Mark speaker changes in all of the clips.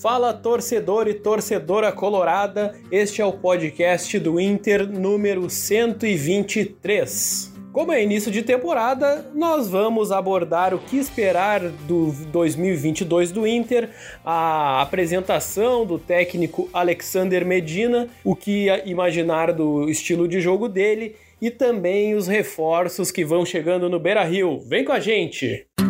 Speaker 1: Fala torcedor e torcedora colorada, este é o podcast do Inter número 123. Como é início de temporada, nós vamos abordar o que esperar do 2022 do Inter, a apresentação do técnico Alexander Medina, o que imaginar do estilo de jogo dele e também os reforços que vão chegando no Beira Rio. Vem com a gente!
Speaker 2: Allen.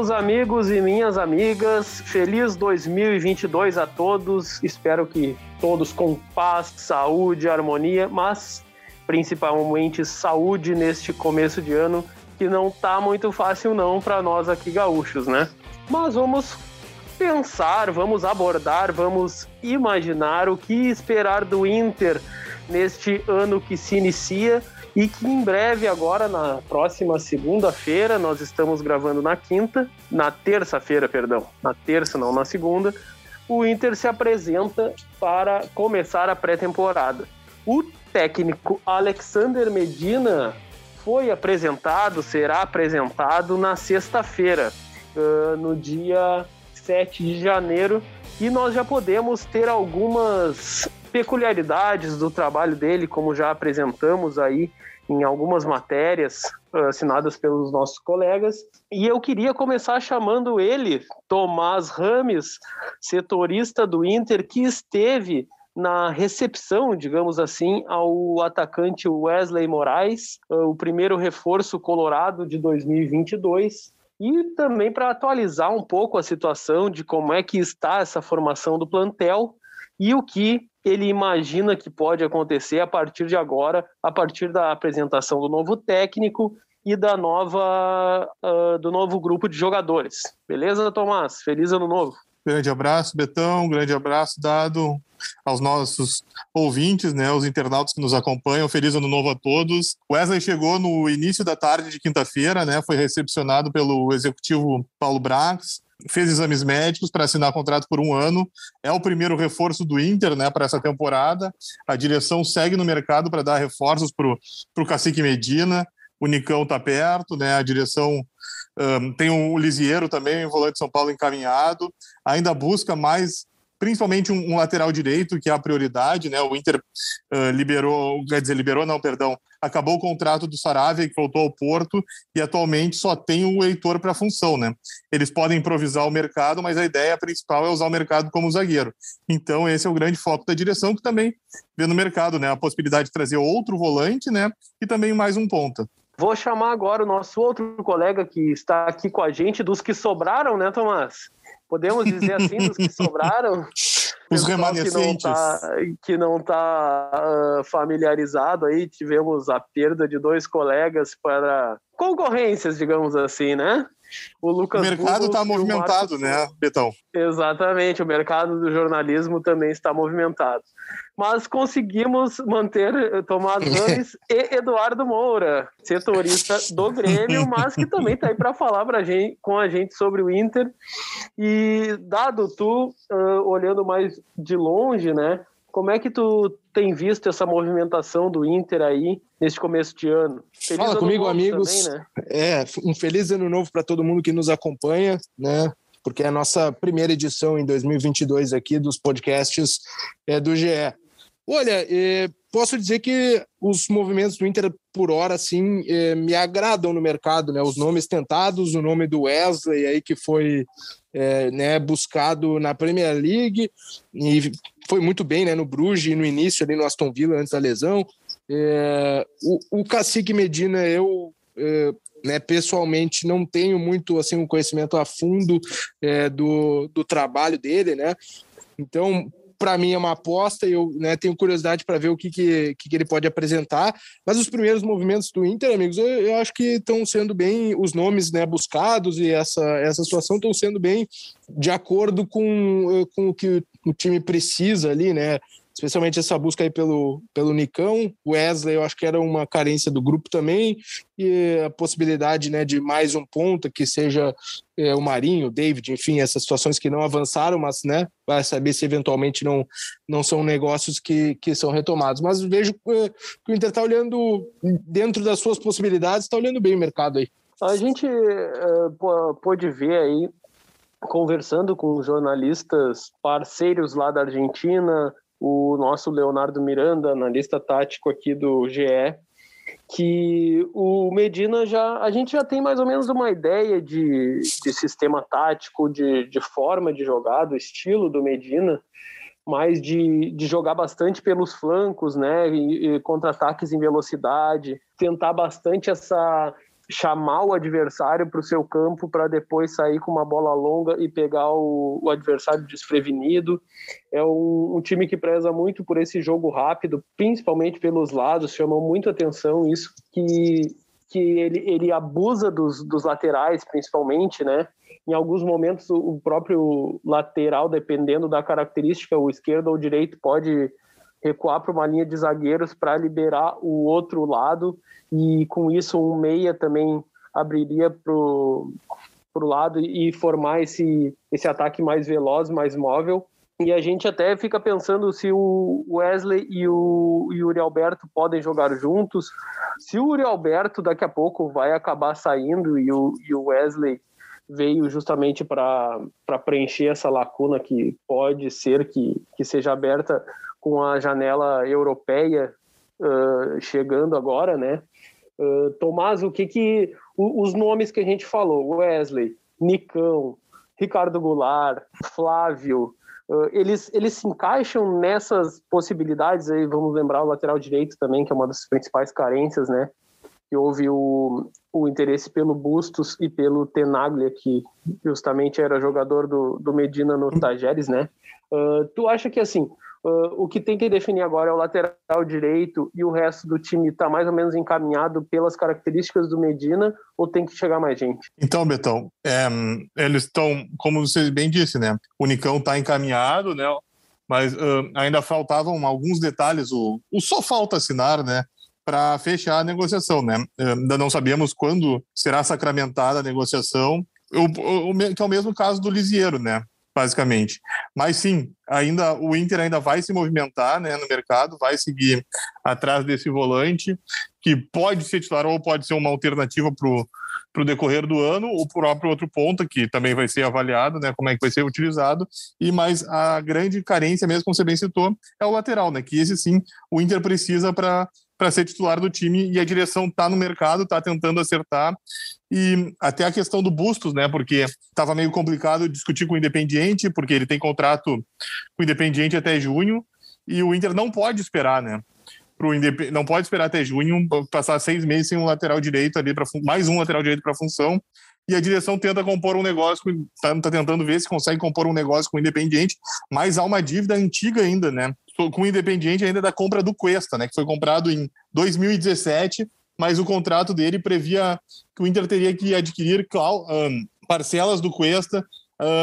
Speaker 1: meus amigos e minhas amigas. Feliz 2022 a todos. Espero que todos com paz, saúde, harmonia, mas principalmente saúde neste começo de ano, que não tá muito fácil não para nós aqui gaúchos, né? Mas vamos pensar, vamos abordar, vamos imaginar o que esperar do Inter neste ano que se inicia e que em breve, agora na próxima segunda-feira, nós estamos gravando na quinta, na terça-feira, perdão, na terça, não na segunda, o Inter se apresenta para começar a pré-temporada. O técnico Alexander Medina foi apresentado, será apresentado na sexta-feira, uh, no dia 7 de janeiro, e nós já podemos ter algumas peculiaridades do trabalho dele, como já apresentamos aí em algumas matérias uh, assinadas pelos nossos colegas. E eu queria começar chamando ele, Tomás Rames, setorista do Inter, que esteve na recepção, digamos assim, ao atacante Wesley Moraes, uh, o primeiro reforço colorado de 2022 e também para atualizar um pouco a situação de como é que está essa formação do plantel e o que ele imagina que pode acontecer a partir de agora, a partir da apresentação do novo técnico e da nova uh, do novo grupo de jogadores. Beleza, Tomás? Feliz ano novo.
Speaker 3: Grande abraço, Betão. Grande abraço dado aos nossos ouvintes, né, os internautas que nos acompanham. Feliz ano novo a todos. Wesley chegou no início da tarde de quinta-feira, né, foi recepcionado pelo executivo Paulo Brax fez exames médicos para assinar contrato por um ano. É o primeiro reforço do Inter né, para essa temporada. A direção segue no mercado para dar reforços para o Cacique Medina. O Nicão está perto, né? a direção um, tem o Lisieiro também, o volante de São Paulo encaminhado. Ainda busca mais principalmente um, um, lateral direito, que é a prioridade, né? O Inter uh, liberou, quer dizer, liberou, não, perdão, acabou o contrato do Saravia, que voltou ao Porto, e atualmente só tem o Heitor para a função, né? Eles podem improvisar o mercado, mas a ideia principal é usar o mercado como zagueiro. Então, esse é o grande foco da direção, que também vê no mercado, né? A possibilidade de trazer outro volante, né? E também mais um ponta.
Speaker 1: Vou chamar agora o nosso outro colega que está aqui com a gente, dos que sobraram, né, Tomás? Podemos dizer assim, dos que sobraram.
Speaker 3: Os remanescentes.
Speaker 1: Que não está tá, uh, familiarizado aí, tivemos a perda de dois colegas para concorrências, digamos assim, né?
Speaker 3: O, Lucas o mercado está movimentado, né, Betão?
Speaker 1: Exatamente, o mercado do jornalismo também está movimentado. Mas conseguimos manter eh, Tomás Rames e Eduardo Moura, setorista do Grêmio, mas que também está aí para falar pra gente, com a gente sobre o Inter. E, dado tu, uh, olhando mais de longe, né, como é que tu tem visto essa movimentação do Inter aí nesse começo de ano?
Speaker 4: Feliz Fala ano comigo, amigos. Também, né? É, um feliz ano novo para todo mundo que nos acompanha, né? Porque é a nossa primeira edição em 2022 aqui dos podcasts é, do GE. Olha, é, posso dizer que os movimentos do Inter, por hora, assim, é, me agradam no mercado, né? Os nomes tentados, o nome do Wesley aí que foi é, né, buscado na Premier League e foi muito bem né, no Bruges no início ali no Aston Villa antes da lesão. É, o, o Cacique Medina, eu é, né, pessoalmente não tenho muito assim um conhecimento a fundo é, do, do trabalho dele, né? Então para mim é uma aposta e eu né, tenho curiosidade para ver o que, que, que, ele pode apresentar. Mas os primeiros movimentos do Inter, amigos, eu, eu acho que estão sendo bem os nomes né, buscados e essa, essa situação estão sendo bem de acordo com, com o que o time precisa ali, né? Especialmente essa busca aí pelo, pelo Nicão. Wesley, eu acho que era uma carência do grupo também, e a possibilidade né, de mais um ponta, que seja é, o Marinho, o David, enfim, essas situações que não avançaram, mas né, vai saber se eventualmente não, não são negócios que, que são retomados. Mas vejo é, que o Inter está olhando, dentro das suas possibilidades, está olhando bem o mercado aí.
Speaker 1: A gente uh, pôde ver aí conversando com jornalistas parceiros lá da Argentina, o nosso Leonardo Miranda, analista tático aqui do GE, que o Medina já a gente já tem mais ou menos uma ideia de, de sistema tático, de, de forma de jogar, do estilo do Medina, mas de, de jogar bastante pelos flancos, né, e, e contra-ataques em velocidade, tentar bastante essa chamar o adversário para o seu campo para depois sair com uma bola longa e pegar o, o adversário desprevenido. É um, um, time que preza muito por esse jogo rápido, principalmente pelos lados, chamou muito atenção isso, que, que ele, ele abusa dos, dos laterais, principalmente, né? Em alguns momentos, o próprio lateral, dependendo da característica, o esquerdo ou o direito, pode recuar para uma linha de zagueiros para liberar o outro lado e com isso um meia também abriria para o lado e formar esse, esse ataque mais veloz, mais móvel. E a gente até fica pensando se o Wesley e o Yuri Alberto podem jogar juntos. Se o Yuri Alberto daqui a pouco vai acabar saindo e o, e o Wesley veio justamente para preencher essa lacuna que pode ser que, que seja aberta com a janela europeia uh, chegando agora, né? Uh, Tomás, o que que os nomes que a gente falou, Wesley, Nicão, Ricardo Goulart, Flávio, uh, eles, eles se encaixam nessas possibilidades aí, vamos lembrar o lateral direito também, que é uma das principais carências, né? Que houve o, o interesse pelo Bustos e pelo Tenaglia, que justamente era jogador do, do Medina no Tajeres, né? Uh, tu acha que assim, Uh, o que tem que definir agora é o lateral direito e o resto do time está mais ou menos encaminhado pelas características do Medina ou tem que chegar mais gente?
Speaker 3: Então, Betão, é, eles estão, como você bem disse, né? O Nicão está encaminhado, né? Mas uh, ainda faltavam alguns detalhes. O, o só falta assinar, né? Para fechar a negociação, né? Ainda não sabemos quando será sacramentada a negociação. O, o, que é o mesmo caso do Lisieiro, né? basicamente. Mas sim, ainda o Inter ainda vai se movimentar né, no mercado, vai seguir atrás desse volante, que pode ser titular ou pode ser uma alternativa para o decorrer do ano, o próprio outro ponta, que também vai ser avaliado, né, como é que vai ser utilizado, e mais a grande carência mesmo, como você bem citou, é o lateral, né, que esse sim o Inter precisa para para ser titular do time e a direção está no mercado, está tentando acertar. E até a questão do Bustos, né? Porque estava meio complicado discutir com o Independiente, porque ele tem contrato com o Independiente até junho e o Inter não pode esperar, né? Pro Indep... Não pode esperar até junho, passar seis meses sem um lateral direito ali, para mais um lateral direito para função e a direção tenta compor um negócio, está tá tentando ver se consegue compor um negócio com o Independiente, mas há uma dívida antiga ainda, né? Com o Independiente ainda da compra do Cuesta, né? Que foi comprado em 2017, mas o contrato dele previa que o Inter teria que adquirir parcelas do Cuesta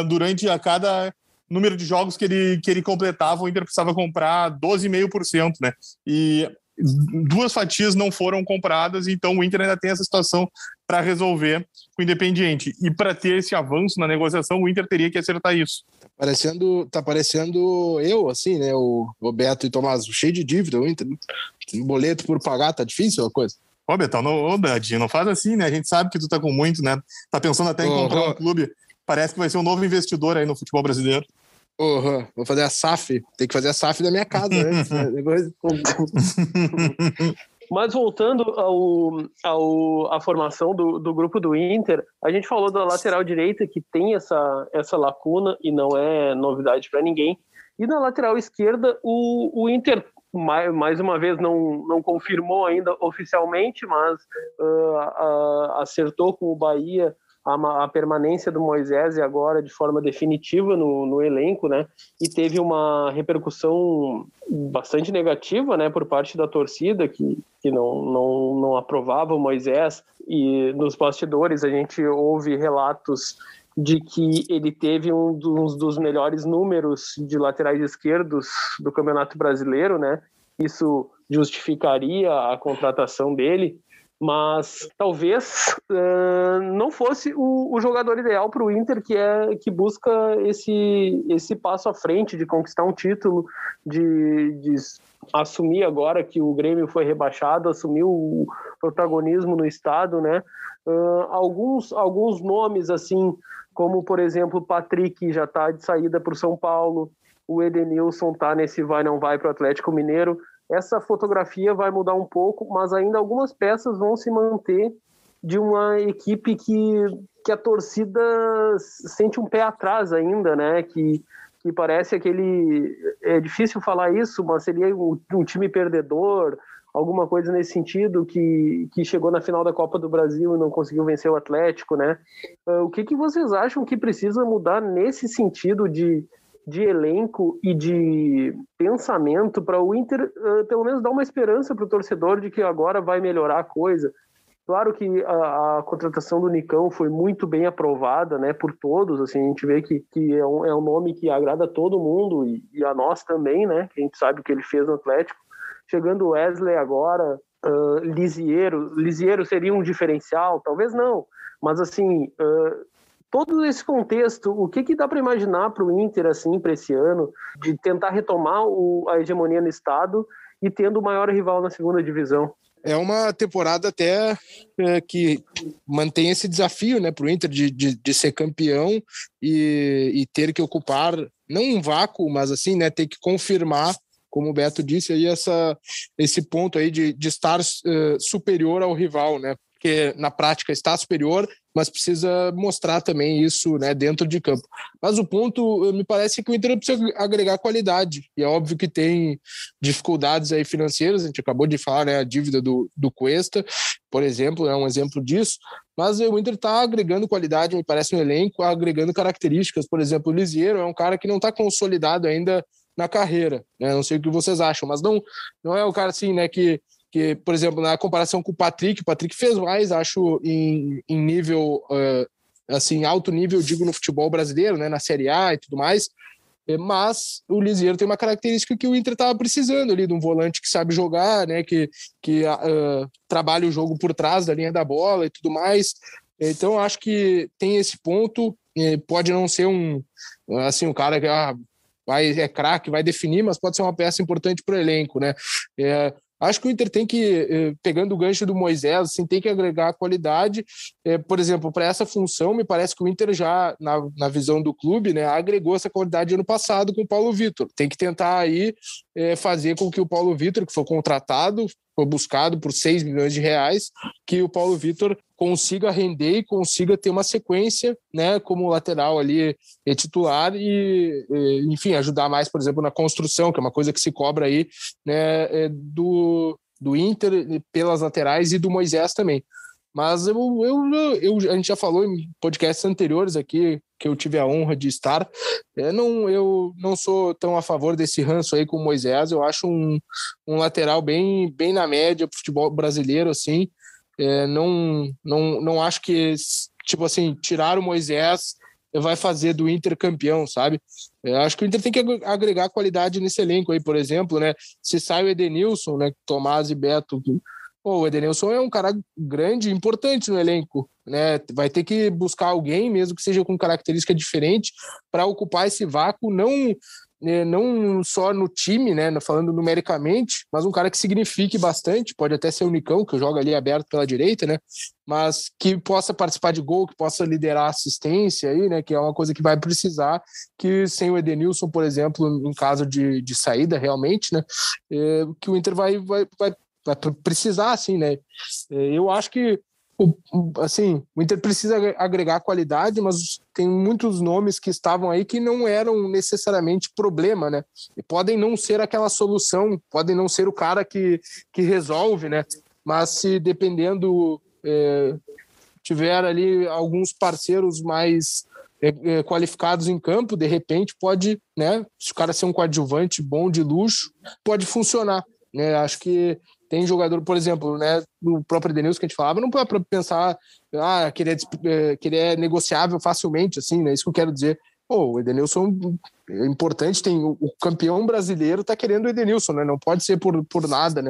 Speaker 3: durante a cada número de jogos que ele, que ele completava, o Inter precisava comprar 12,5%, né? E duas fatias não foram compradas, então o Inter ainda tem essa situação para resolver com o Independiente. E para ter esse avanço na negociação, o Inter teria que acertar isso.
Speaker 4: Tá parecendo, tá parecendo eu, assim, né? O Roberto e Tomás, cheio de dívida, o Inter. Tem boleto por pagar, tá difícil a coisa.
Speaker 3: Ô, Betão, não, ô, Dadinho, não faz assim, né? A gente sabe que tu tá com muito, né? Tá pensando até em comprar um clube. Parece que vai ser um novo investidor aí no futebol brasileiro.
Speaker 4: Uhum. Vou fazer a SAF. Tem que fazer a SAF da minha casa, né? Depois...
Speaker 1: Mas voltando ao, ao, à formação do, do grupo do Inter, a gente falou da lateral direita que tem essa, essa lacuna e não é novidade para ninguém. E na lateral esquerda, o, o Inter, mais, mais uma vez, não, não confirmou ainda oficialmente, mas uh, uh, acertou com o Bahia a, a, permanência do Moisés agora de forma definitiva no, no, elenco, né? E teve uma repercussão bastante negativa, né, por parte da torcida que, que não, não, não aprovava o Moisés e nos bastidores a gente ouve relatos de que ele teve um dos, dos melhores números de laterais esquerdos do Campeonato Brasileiro, né? Isso justificaria a contratação dele mas talvez uh, não fosse o, o jogador ideal para o Inter que é que busca esse esse passo à frente de conquistar um título de, de assumir agora que o Grêmio foi rebaixado assumir o protagonismo no estado né? Uh, alguns alguns nomes assim como por exemplo Patrick já está de saída para o São Paulo o Edenilson está nesse vai não vai para o Atlético Mineiro essa fotografia vai mudar um pouco, mas ainda algumas peças vão se manter de uma equipe que, que a torcida sente um pé atrás ainda, né? Que, que parece aquele. É difícil falar isso, mas seria um, time perdedor, alguma coisa nesse sentido, que, que chegou na final da Copa do Brasil e não conseguiu vencer o Atlético, né? Uh, o que, que vocês acham que precisa mudar nesse sentido de de elenco e de pensamento para o Inter, uh, pelo menos dar uma esperança para o torcedor de que agora vai melhorar a coisa. Claro que a, a, contratação do Nicão foi muito bem aprovada, né, por todos. Assim, a gente vê que, que é, um, é um nome que agrada a todo mundo e, e, a nós também, né? Que a gente sabe o que ele fez no Atlético. Chegando o Wesley agora, uh, Lisiero, seria um diferencial? Talvez não, mas assim, uh, todo esse contexto, o que, que dá para imaginar para o Inter assim para esse ano de tentar retomar o, a hegemonia no estado e tendo o maior rival na segunda divisão?
Speaker 4: É uma temporada até é, que mantém esse desafio né, para o Inter de, de, de, ser campeão e, e ter que ocupar, não um vácuo, mas assim, né, ter que confirmar como o Beto disse, aí essa, esse ponto aí de, de estar uh, superior ao rival, né? Porque na prática está superior, mas precisa mostrar também isso né, dentro de campo. Mas o ponto, me parece que o Inter precisa agregar qualidade, e é óbvio que tem dificuldades aí financeiras, a gente acabou de falar, né, a dívida do, do Cuesta, por exemplo, é um exemplo disso, mas o Inter está agregando qualidade, me parece, no elenco, agregando características, por exemplo, o Lisieiro é um cara que não está consolidado ainda na carreira, né? Não sei o que vocês acham, mas não não é o cara assim, né, que que, por exemplo, na comparação com o Patrick, o Patrick fez mais, acho, em, em nível, uh, assim, alto nível, digo, no futebol brasileiro, né, na Série A e tudo mais, é, mas o Lisieiro tem uma característica que o Inter estava precisando ali, de um volante que sabe jogar, né, que, que uh, trabalha o jogo por trás da linha da bola e tudo mais, então acho que tem esse ponto, pode não ser um, assim, um cara que, ah, vai, é craque, vai definir, mas pode ser uma peça importante para o elenco, né? É, Acho que o Inter tem que, eh, pegando o gancho do Moisés, assim, tem que agregar qualidade. Eh, por exemplo, para essa função, me parece que o Inter já, na, na visão do clube, né, agregou essa qualidade ano passado com o Paulo Vitor. Tem que tentar aí é, fazer com que o Paulo Vitor, que foi contratado, foi buscado por 6 milhões de reais, que o Paulo Vitor consiga render e consiga ter uma sequência, né, como lateral ali é titular e, enfim, ajudar mais, por exemplo, na construção, que é uma coisa que se cobra aí, né, é do, do Inter pelas laterais e do Moisés também. Mas eu, eu, eu, a gente já falou em podcasts anteriores aqui, que eu tive a honra de estar. Eu não, eu não sou tão a favor desse ranço aí com o Moisés. Eu acho um, um lateral bem, bem na média pro futebol brasileiro, assim. É, não, não, não acho que, tipo assim, tirar o Moisés vai fazer do Inter campeão, sabe? Eu acho que o Inter tem que agregar qualidade nesse elenco aí, por exemplo, né? Se sai o Edenilson, né? Tomás e Beto Pô, o Edenilson é um cara grande, importante no elenco, né? Vai ter que buscar alguém, mesmo que seja com característica diferente, para ocupar esse vácuo, não né, não só no time, né, falando numericamente, mas um cara que signifique bastante, pode até ser o Nicão, que joga ali aberto pela direita, né, mas que possa participar de gol, que possa liderar assistência aí, né, que é uma coisa que vai precisar, que sem o Edenilson, por exemplo, em caso de, de saída realmente, né, é, que o Inter vai, vai, vai vai precisar, assim, né? É, eu acho que assim, o Inter precisa agregar qualidade, mas tem muitos nomes que estavam aí que não eram necessariamente problema, né? E podem não ser aquela solução, podem não ser o cara que, que resolve, né? Mas se dependendo é, tiver ali alguns parceiros mais é, é, qualificados em campo, de repente pode, né? Se o cara ser um coadjuvante bom de luxo, pode funcionar. Né? Acho que tem jogador, por exemplo, né, no próprio Edenilson que a gente falava, não pode pensar ah, que, ele é, é, que ele é negociável facilmente, assim, né? Isso que eu quero dizer. Pô, o Edenilson é importante, tem o, o campeão brasileiro tá querendo o Edenilson, né? Não pode ser por, por nada, né?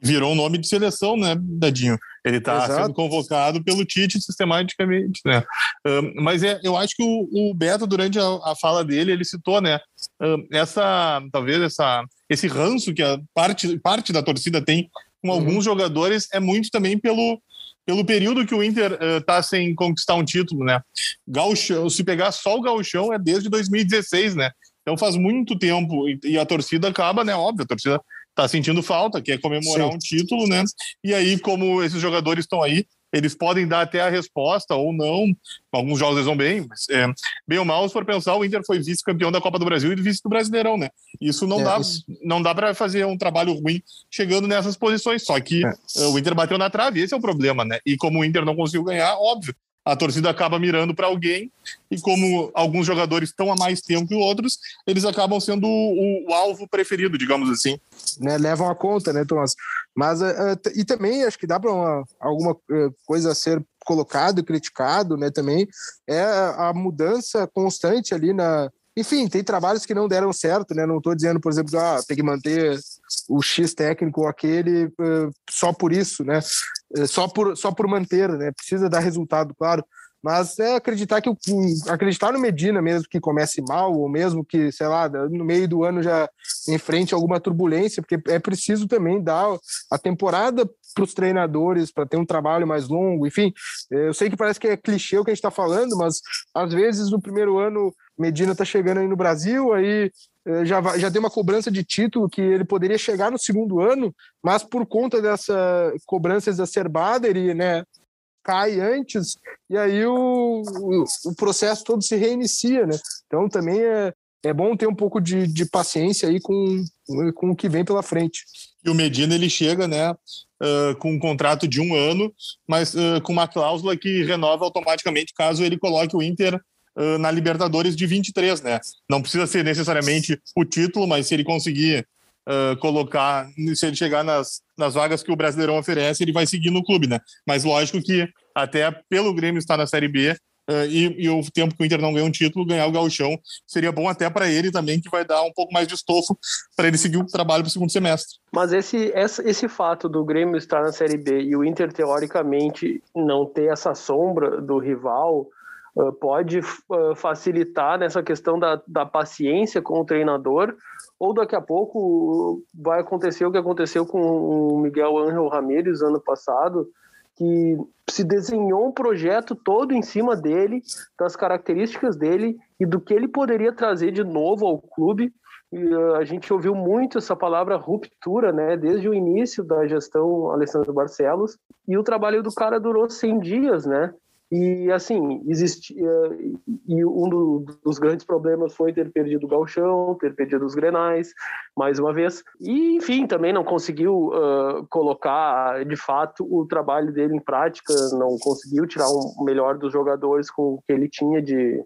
Speaker 3: virou um nome de seleção, né, Dadinho? Ele está sendo convocado pelo Tite sistematicamente, né? Um, mas é, eu acho que o, o Beto, durante a, a, fala dele, ele citou, né, um, essa, talvez essa, esse ranço que a parte, parte da torcida tem com uhum. alguns jogadores é muito também pelo, pelo período que o Inter está uh, sem conquistar um título, né? Gauchão, se pegar só o Gauchão é desde 2016, né? Então faz muito tempo e, e a torcida acaba, né? Óbvio, a torcida tá sentindo falta, quer comemorar Sim. um título, né? E aí, como esses jogadores estão aí, eles podem dar até a resposta ou não. Alguns jogos eles vão bem, mas é, bem ou mal, se for pensar, o Inter foi vice-campeão da Copa do Brasil e vice do Brasileirão, né? Isso não é, dá, isso... não dá para fazer um trabalho ruim chegando nessas posições. Só que é. Eh, o Inter bateu na trave, esse é o problema, né? E como o Inter não conseguiu ganhar, óbvio, a torcida acaba mirando para alguém e como alguns jogadores estão há mais tempo que outros, eles acabam sendo o, o alvo preferido, digamos assim.
Speaker 4: Né, levam a conta, né, Thomas? Mas uh, e também acho que dá para alguma uh, coisa a ser colocado criticado, né, também é a mudança constante ali na enfim, tem trabalhos que não deram certo, né? Não estou dizendo, por exemplo, ah, tem que manter o X técnico ou aquele uh, só por isso, né? Uh, só por, só por manter, né? Precisa dar resultado, claro. Mas é acreditar que acreditar no Medina mesmo que comece mal, ou mesmo que, sei lá, no meio do ano já enfrente alguma turbulência, porque é preciso também dar a temporada para os treinadores, para ter um trabalho mais longo, enfim. Eu sei que parece que é clichê o que a gente está falando, mas às vezes no primeiro ano Medina está chegando aí no Brasil, aí eh, já, já tem uma cobrança de título que ele poderia chegar no segundo ano, mas por conta dessa cobrança exacerbada, ele né, cai antes, e aí o, o, o processo todo se reinicia, né? Então também é, é bom ter um pouco de, de paciência aí com, com o que vem pela frente.
Speaker 3: E o Medina ele chega, né, uh, com um contrato de um ano, mas uh, com uma cláusula que renova automaticamente caso ele coloque o Inter uh, na Libertadores de 23, né? Não precisa ser necessariamente o título, mas se ele conseguir uh, colocar, se ele chegar nas, nas vagas que o Brasileirão oferece, ele vai seguir no clube, né? Mas lógico que até pelo Grêmio estar na Série B, Uh, e, e, o tempo que o Inter não ganha um título, ganhar o gauchão seria bom até para ele também, que vai dar um pouco mais de estofo para ele seguir o trabalho para o segundo semestre.
Speaker 1: Mas esse, esse, esse fato do Grêmio estar na Série B e o Inter, teoricamente, não ter essa sombra do rival, pode uh, facilitar nessa questão da, da paciência com o treinador, ou daqui a pouco vai acontecer o que aconteceu com o Miguel Ángel Ramírez ano passado, que se desenhou um projeto todo em cima dele, das características dele e do que ele poderia trazer de novo ao clube. E, uh, a gente ouviu muito essa palavra ruptura, né, desde o início da gestão Alessandro Barcelos, e o trabalho do cara durou 100 dias, né? E assim, existia. E um do, dos grandes problemas foi ter perdido o Galchão, ter perdido os Grenais, mais uma vez. E, enfim, também não conseguiu uh, colocar de fato o trabalho dele em prática, não conseguiu tirar o um melhor dos jogadores com o que ele tinha de,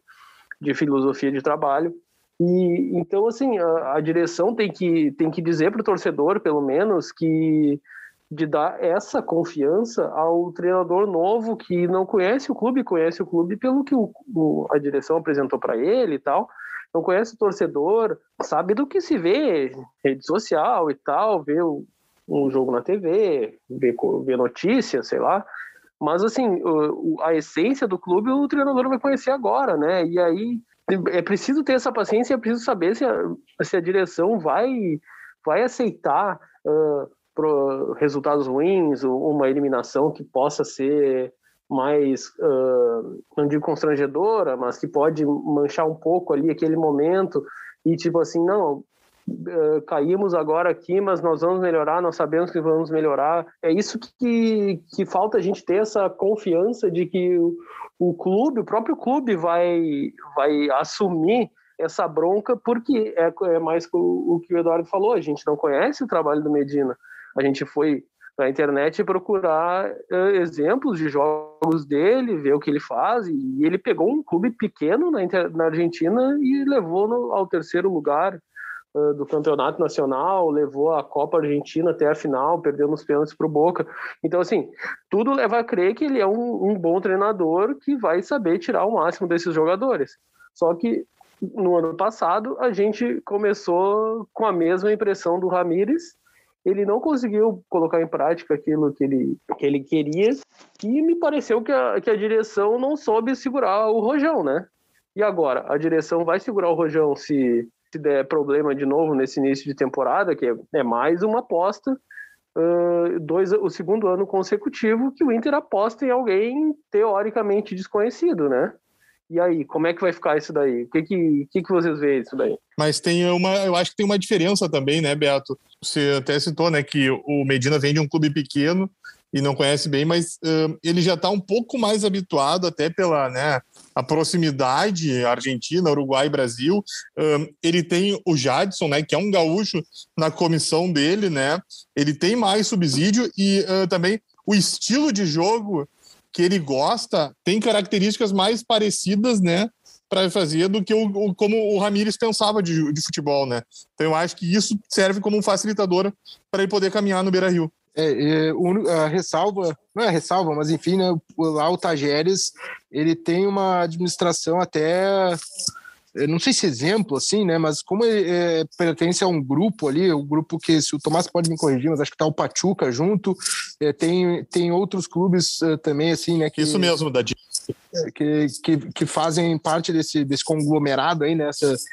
Speaker 1: de filosofia de trabalho. E então, assim, a, a direção tem que, tem que dizer para o torcedor, pelo menos, que de dar essa confiança ao treinador novo que não conhece o clube, conhece o clube pelo que o, o, a direção apresentou para ele e tal, não conhece o torcedor, sabe do que se vê, rede social e tal, vê o, um jogo na TV, vê, vê notícias, sei lá, mas assim, a essência do clube o treinador vai conhecer agora, né? E aí é preciso ter essa paciência, é preciso saber se a, se a direção vai, vai aceitar uh, resultados ruins, uma eliminação que possa ser mais, uh, não digo constrangedora, mas que pode manchar um pouco ali aquele momento e tipo assim, não, uh, caímos agora aqui, mas nós vamos melhorar, nós sabemos que vamos melhorar. É isso que, que falta a gente ter essa confiança de que o, o clube, o próprio clube vai, vai assumir essa bronca, porque é, é mais o, o que o Eduardo falou, a gente não conhece o trabalho do Medina. A gente foi na internet procurar uh, exemplos de jogos dele, ver o que ele faz. E ele pegou um clube pequeno na, na Argentina e levou no, ao terceiro lugar uh, do campeonato nacional, levou a Copa Argentina até a final, perdeu nos pênaltis para o Boca. Então, assim, tudo leva a crer que ele é um, um bom treinador que vai saber tirar o máximo desses jogadores. Só que no ano passado a gente começou com a mesma impressão do Ramires ele não conseguiu colocar em prática aquilo que ele, que ele queria e me pareceu que a, que a direção não soube segurar o Rojão, né? E agora, a direção vai segurar o Rojão se, se der problema de novo nesse início de temporada, que é, é mais uma aposta, uh, dois, o segundo ano consecutivo que o Inter aposta em alguém teoricamente desconhecido, né? E aí, como é que vai ficar isso daí? O que que, que, que vocês veem isso daí?
Speaker 3: Mas tem uma, eu acho que tem uma diferença também, né, Beto? Você até citou, né, que o Medina vem de um clube pequeno e não conhece bem, mas uh, ele já está um pouco mais habituado, até pela né, a proximidade Argentina, Uruguai Brasil. Uh, ele tem o Jadson, né, que é um gaúcho na comissão dele, né? Ele tem mais subsídio e uh, também o estilo de jogo que ele gosta tem características mais parecidas, né, para fazer do que o, o, como o Ramires pensava de, de futebol, né? Então eu acho que isso serve como um facilitador para ele poder caminhar no Beira-Rio.
Speaker 4: É, é, a ressalva, não é ressalva, mas enfim, né, lá o Tajeres, ele tem uma administração até não sei se exemplo, assim, né? Mas como ele é, pertence a um grupo ali, o um grupo que, se o Tomás pode me corrigir, mas acho que tá o Pachuca junto, é, tem, tem outros clubes uh, também, assim, né?
Speaker 3: Que, Isso mesmo, Dadi.
Speaker 4: Que, que, que fazem parte desse, desse conglomerado aí, nessa, né? essa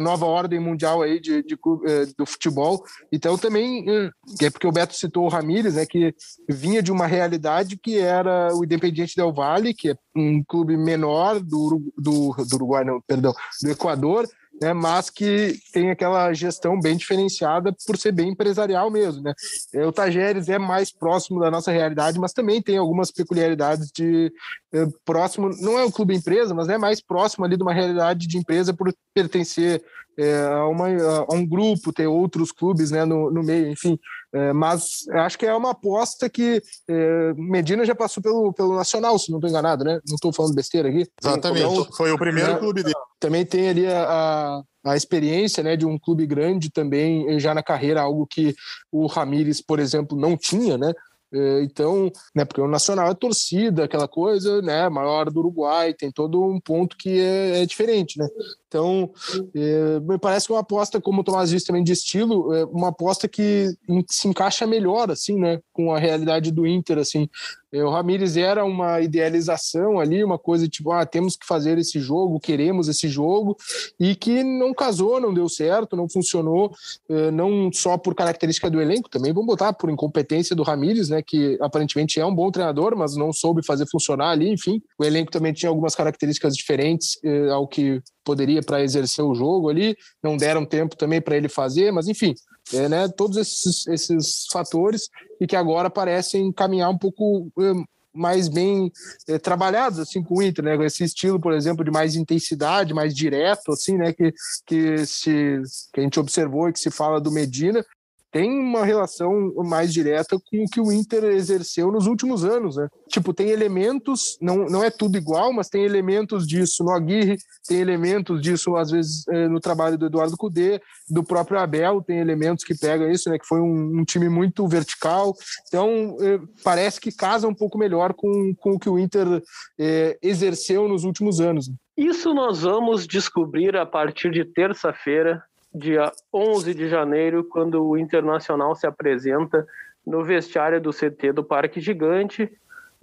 Speaker 4: nova ordem mundial aí de, de, de, eh, do futebol. Então também, hum, é porque o Beto citou o Ramírez, né, que vinha de uma realidade que era o Independiente Del Valle, que é um clube menor do, do, do Uruguai, não, perdão, do Equador, né, mas que tem aquela gestão bem diferenciada por ser bem empresarial mesmo. Né? É, o Tajeres é mais próximo da nossa realidade, mas também tem algumas peculiaridades de é, próximo, não é um clube empresa, mas é mais próximo ali de uma realidade de empresa por pertencer é, a, uma, a, um grupo, ter outros clubes né, no, no meio, enfim. É, mas acho que é uma aposta que é, Medina já passou pelo, pelo Nacional, se não estou enganado, né? Não estou falando besteira aqui.
Speaker 3: Exatamente, então, foi o primeiro clube dele.
Speaker 4: Também tem ali a, a a experiência né, de um clube grande também já na carreira, algo que o Ramires, por exemplo, não tinha, né? É, então, né, porque o Nacional é torcida, aquela coisa, né, maior do Uruguai, tem todo um ponto que é, é diferente, né? Então, é, me parece que uma aposta, como o Tomás disse também, de estilo, é uma aposta que se encaixa melhor, assim, né, com a realidade do Inter, assim. O Ramires era uma idealização ali, uma coisa tipo, ah, temos que fazer esse jogo, queremos esse jogo, e que não casou, não deu certo, não funcionou, é, não só por característica do elenco, também vamos botar por incompetência do Ramires, né, que aparentemente é um bom treinador, mas não soube fazer funcionar ali, enfim. O elenco também tinha algumas características diferentes é, ao que poderia para exercer o jogo ali, não deram tempo também para ele fazer, mas enfim, é, né, todos esses, esses fatores e que agora parecem caminhar um pouco é, mais bem é, trabalhados assim com o Inter, né? Esse estilo, por exemplo, de mais intensidade, mais direto, assim, né? Que, que, se, que a gente observou e que se fala do Medina, tem uma relação mais direta com o que o Inter exerceu nos últimos anos, né? Tipo, tem elementos, não, não é tudo igual, mas tem elementos disso no Aguirre, tem elementos disso, às vezes, é, no trabalho do Eduardo Cudê, do próprio Abel, tem elementos que pegam isso, né? Que foi um, um time muito vertical. Então, é, parece que casa um pouco melhor com, com o que o Inter é, exerceu nos últimos anos.
Speaker 1: Isso nós vamos descobrir a partir de terça-feira, dia 11 de janeiro, quando o Internacional se apresenta no vestiário do CT do Parque Gigante.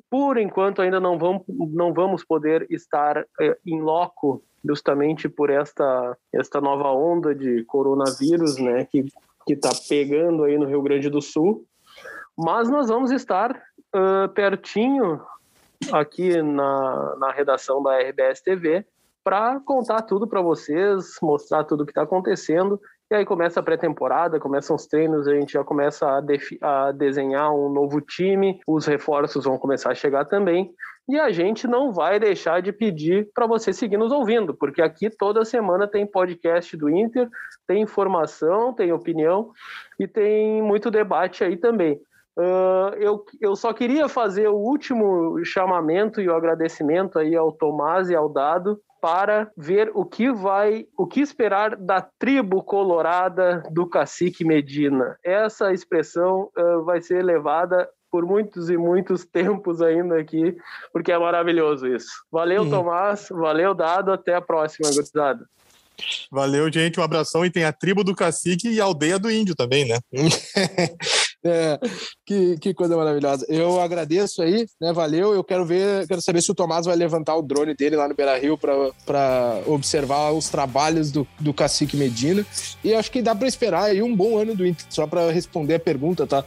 Speaker 1: Por enquanto, ainda não vamos, não vamos poder estar eh, em loco, justamente por esta, esta nova onda de coronavírus né, que está pegando aí no Rio Grande do Sul. Mas nós vamos estar uh, pertinho aqui na, na redação da RBS TV para contar tudo para vocês, mostrar tudo o que está acontecendo. E aí começa a pré-temporada, começam os treinos, a gente já começa a, a, desenhar um novo time, os reforços vão começar a chegar também. E a gente não vai deixar de pedir para você seguir nos ouvindo, porque aqui toda semana tem podcast do Inter, tem informação, tem opinião e tem muito debate aí também. Uh, eu, eu só queria fazer o último chamamento e o agradecimento aí ao Tomás e ao Dado para ver o que vai, o que esperar da tribo colorada do cacique Medina. Essa expressão uh, vai ser levada por muitos e muitos tempos ainda aqui, porque é maravilhoso isso. Valeu, hum. Tomás, valeu, Dado, até a próxima, gurizada.
Speaker 3: Valeu, gente, um abração e tem a tribo do cacique e a aldeia do índio também, né?
Speaker 4: É, que, que coisa maravilhosa. Eu agradeço aí, né? Valeu. Eu quero ver, quero saber se o Tomás vai levantar o drone dele lá no Beira Rio para observar os trabalhos do, do Cacique Medina. E acho que dá para esperar aí um bom ano do Inter, só para responder a pergunta, tá?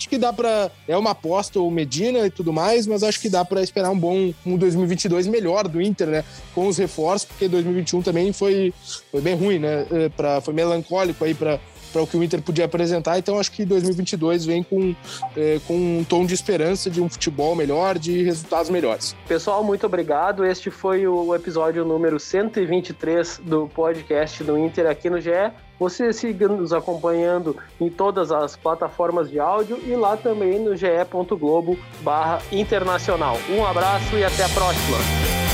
Speaker 4: Acho que dá para é uma aposta o Medina e tudo mais, mas acho que dá para esperar um bom um 2022 melhor do Inter, né? Com os reforços, porque 2021 também foi, foi bem ruim, né? É, pra, foi melancólico aí para para o que o Inter podia apresentar. Então acho que 2022 vem com, é, com um tom de esperança de um futebol melhor, de resultados melhores.
Speaker 1: Pessoal, muito obrigado. Este foi o episódio número 123 do podcast do Inter aqui no GE. Você siga nos acompanhando em todas as plataformas de áudio e lá também no ge.globo barra internacional. Um abraço e até a próxima!